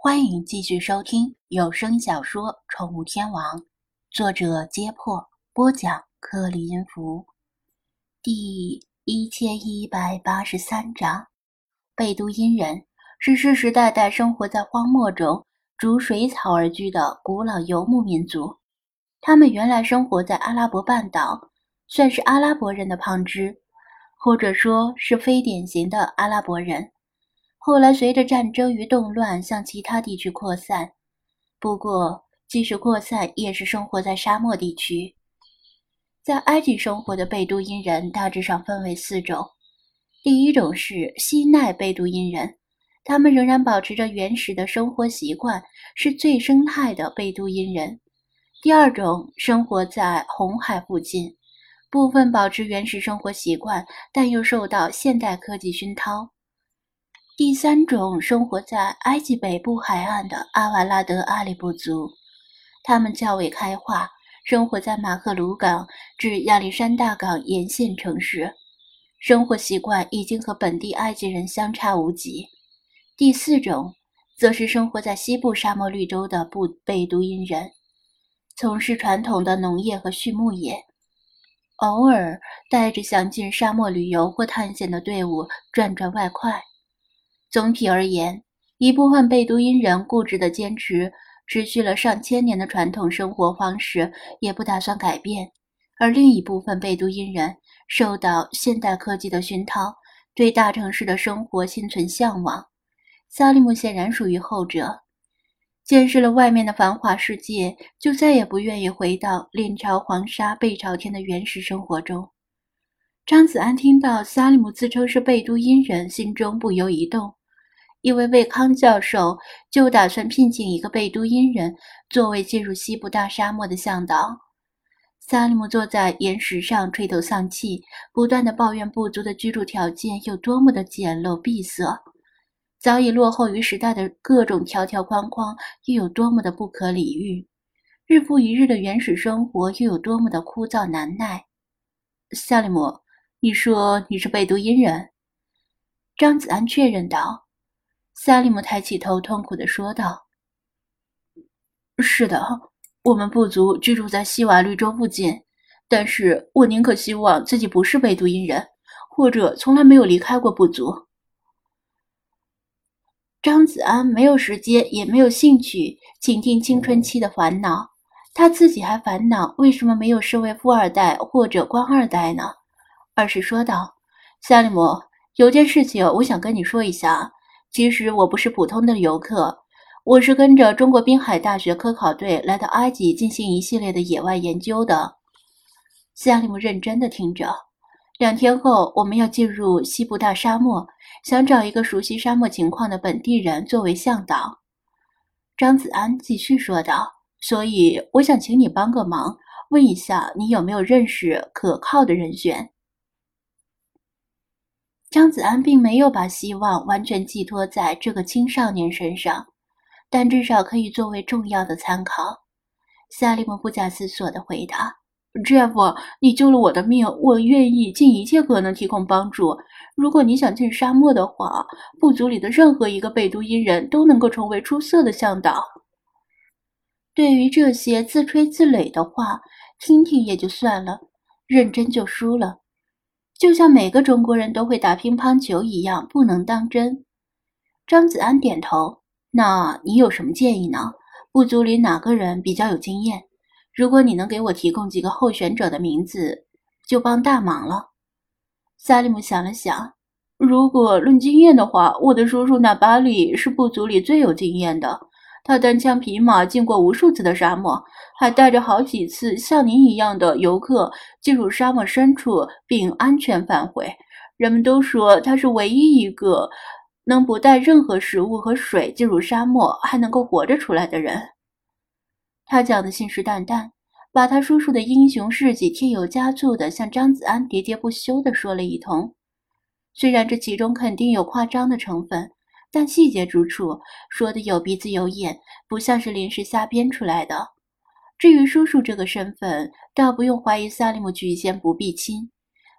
欢迎继续收听有声小说《宠物天王》，作者：揭破，播讲：克里音符，第一千一百八十三章。贝都因人是世世代代生活在荒漠中、逐水草而居的古老游牧民族。他们原来生活在阿拉伯半岛，算是阿拉伯人的旁支，或者说是非典型的阿拉伯人。后来随着战争与动乱向其他地区扩散，不过即使扩散，也是生活在沙漠地区。在埃及生活的贝都因人大致上分为四种。第一种是西奈贝都因人，他们仍然保持着原始的生活习惯，是最生态的贝都因人。第二种生活在红海附近，部分保持原始生活习惯，但又受到现代科技熏陶。第三种生活在埃及北部海岸的阿瓦拉德阿里部族，他们较为开化，生活在马赫鲁港至亚历山大港沿线城市，生活习惯已经和本地埃及人相差无几。第四种则是生活在西部沙漠绿洲的布贝都因人，从事传统的农业和畜牧业，偶尔带着想进沙漠旅游或探险的队伍赚赚外快。总体而言，一部分贝都因人固执地坚持持续了上千年的传统生活方式，也不打算改变；而另一部分贝都因人受到现代科技的熏陶，对大城市的生活心存向往。萨利姆显然属于后者，见识了外面的繁华世界，就再也不愿意回到面朝黄沙背朝天的原始生活中。张子安听到萨利姆自称是贝都因人，心中不由一动。因为魏康教授就打算聘请一个贝都因人作为进入西部大沙漠的向导。萨利姆坐在岩石上垂头丧气，不断的抱怨部族的居住条件有多么的简陋闭塞，早已落后于时代的各种条条框框又有多么的不可理喻，日复一日的原始生活又有多么的枯燥难耐。萨利姆，你说你是贝都因人？张子安确认道。萨利姆抬起头，痛苦地说道：“是的，我们部族居住在西瓦绿洲附近，但是我宁可希望自己不是贝都因人，或者从来没有离开过部族。”张子安没有时间，也没有兴趣倾听青春期的烦恼，他自己还烦恼为什么没有身为富二代或者官二代呢？而是说道：“萨利姆，有件事情我想跟你说一下。”其实我不是普通的游客，我是跟着中国滨海大学科考队来到埃及进行一系列的野外研究的。夏利姆认真的听着。两天后我们要进入西部大沙漠，想找一个熟悉沙漠情况的本地人作为向导。张子安继续说道：“所以我想请你帮个忙，问一下你有没有认识可靠的人选。”张子安并没有把希望完全寄托在这个青少年身上，但至少可以作为重要的参考。萨利姆不假思索地回答：“Jeff，你救了我的命，我愿意尽一切可能提供帮助。如果你想进沙漠的话，部族里的任何一个贝都因人都能够成为出色的向导。”对于这些自吹自擂的话，听听也就算了，认真就输了。就像每个中国人都会打乒乓球一样，不能当真。张子安点头。那你有什么建议呢？部族里哪个人比较有经验？如果你能给我提供几个候选者的名字，就帮大忙了。萨利姆想了想，如果论经验的话，我的叔叔纳巴里是部族里最有经验的。他单枪匹马进过无数次的沙漠，还带着好几次像您一样的游客进入沙漠深处并安全返回。人们都说他是唯一一个能不带任何食物和水进入沙漠还能够活着出来的人。他讲的信誓旦旦，把他叔叔的英雄事迹添油加醋地向张子安喋喋不休地说了一通。虽然这其中肯定有夸张的成分。但细节之处说的有鼻子有眼，不像是临时瞎编出来的。至于叔叔这个身份，倒不用怀疑萨利姆举荐不避亲。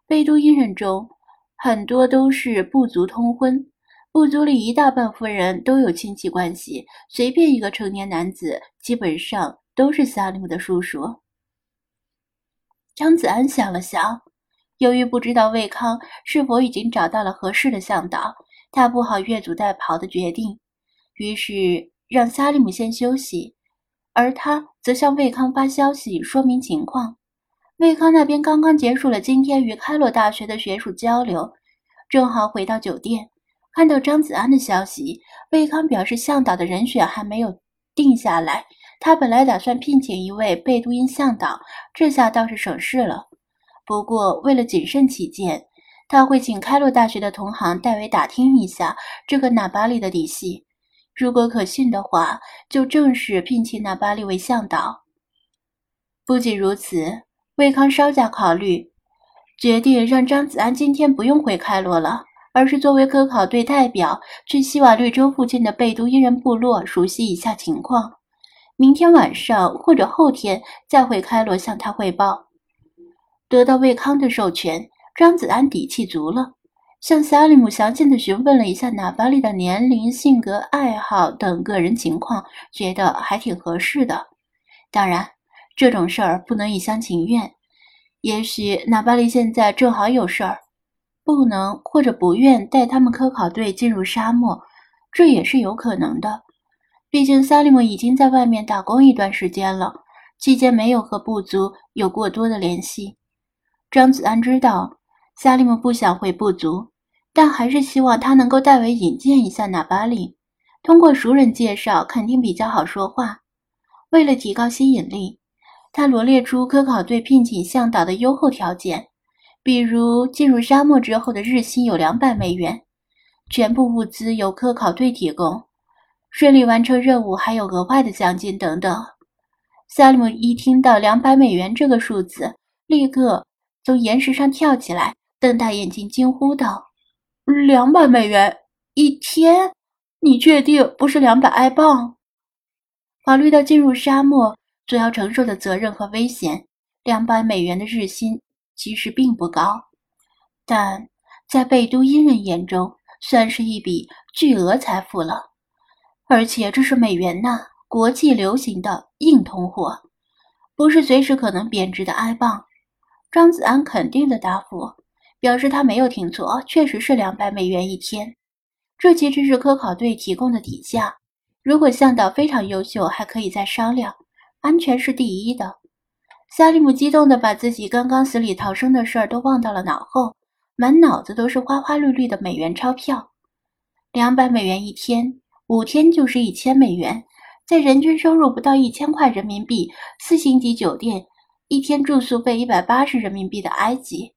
贝都因人中很多都是部族通婚，部族里一大半夫人都有亲戚关系，随便一个成年男子，基本上都是萨利姆的叔叔。张子安想了想，由于不知道魏康是否已经找到了合适的向导，他不好越俎代庖的决定，于是让萨利姆先休息，而他则向魏康发消息说明情况。魏康那边刚刚结束了今天与开罗大学的学术交流，正好回到酒店。看到张子安的消息，魏康表示向导的人选还没有定下来。他本来打算聘请一位贝都因向导，这下倒是省事了。不过为了谨慎起见，他会请开罗大学的同行代为打听一下这个纳巴利的底细。如果可信的话，就正式聘请纳巴利为向导。不仅如此，魏康稍加考虑，决定让张子安今天不用回开罗了。而是作为科考队代表去西瓦绿洲附近的贝都因人部落熟悉一下情况，明天晚上或者后天再回开罗向他汇报。得到魏康的授权，张子安底气足了，向萨利姆详细的询问了一下纳巴利的年龄、性格、爱好等个人情况，觉得还挺合适的。当然，这种事儿不能一厢情愿，也许纳巴利现在正好有事儿。不能或者不愿带他们科考队进入沙漠，这也是有可能的。毕竟萨利姆已经在外面打工一段时间了，期间没有和部族有过多的联系。张子安知道萨利姆不想回部族，但还是希望他能够代为引荐一下纳巴里。通过熟人介绍，肯定比较好说话。为了提高吸引力，他罗列出科考队聘请向导的优厚条件。比如进入沙漠之后的日薪有两百美元，全部物资由科考队提供，顺利完成任务还有额外的奖金等等。萨利姆一听到两百美元这个数字，立刻从岩石上跳起来，瞪大眼睛惊呼道：“两百美元一天？你确定不是两百埃镑？”考虑到进入沙漠所要承受的责任和危险，两百美元的日薪。其实并不高，但在贝都因人眼中，算是一笔巨额财富了。而且这是美元呐，国际流行的硬通货，不是随时可能贬值的埃镑。张子安肯定的答复，表示他没有听错，确实是两百美元一天。这其实是科考队提供的底价。如果向导非常优秀，还可以再商量。安全是第一的。萨利姆激动地把自己刚刚死里逃生的事儿都忘到了脑后，满脑子都是花花绿绿的美元钞票。两百美元一天，五天就是一千美元，在人均收入不到一千块人民币、四星级酒店、一天住宿费一百八十人民币的埃及，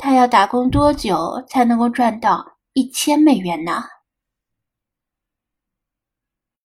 他要打工多久才能够赚到一千美元呢？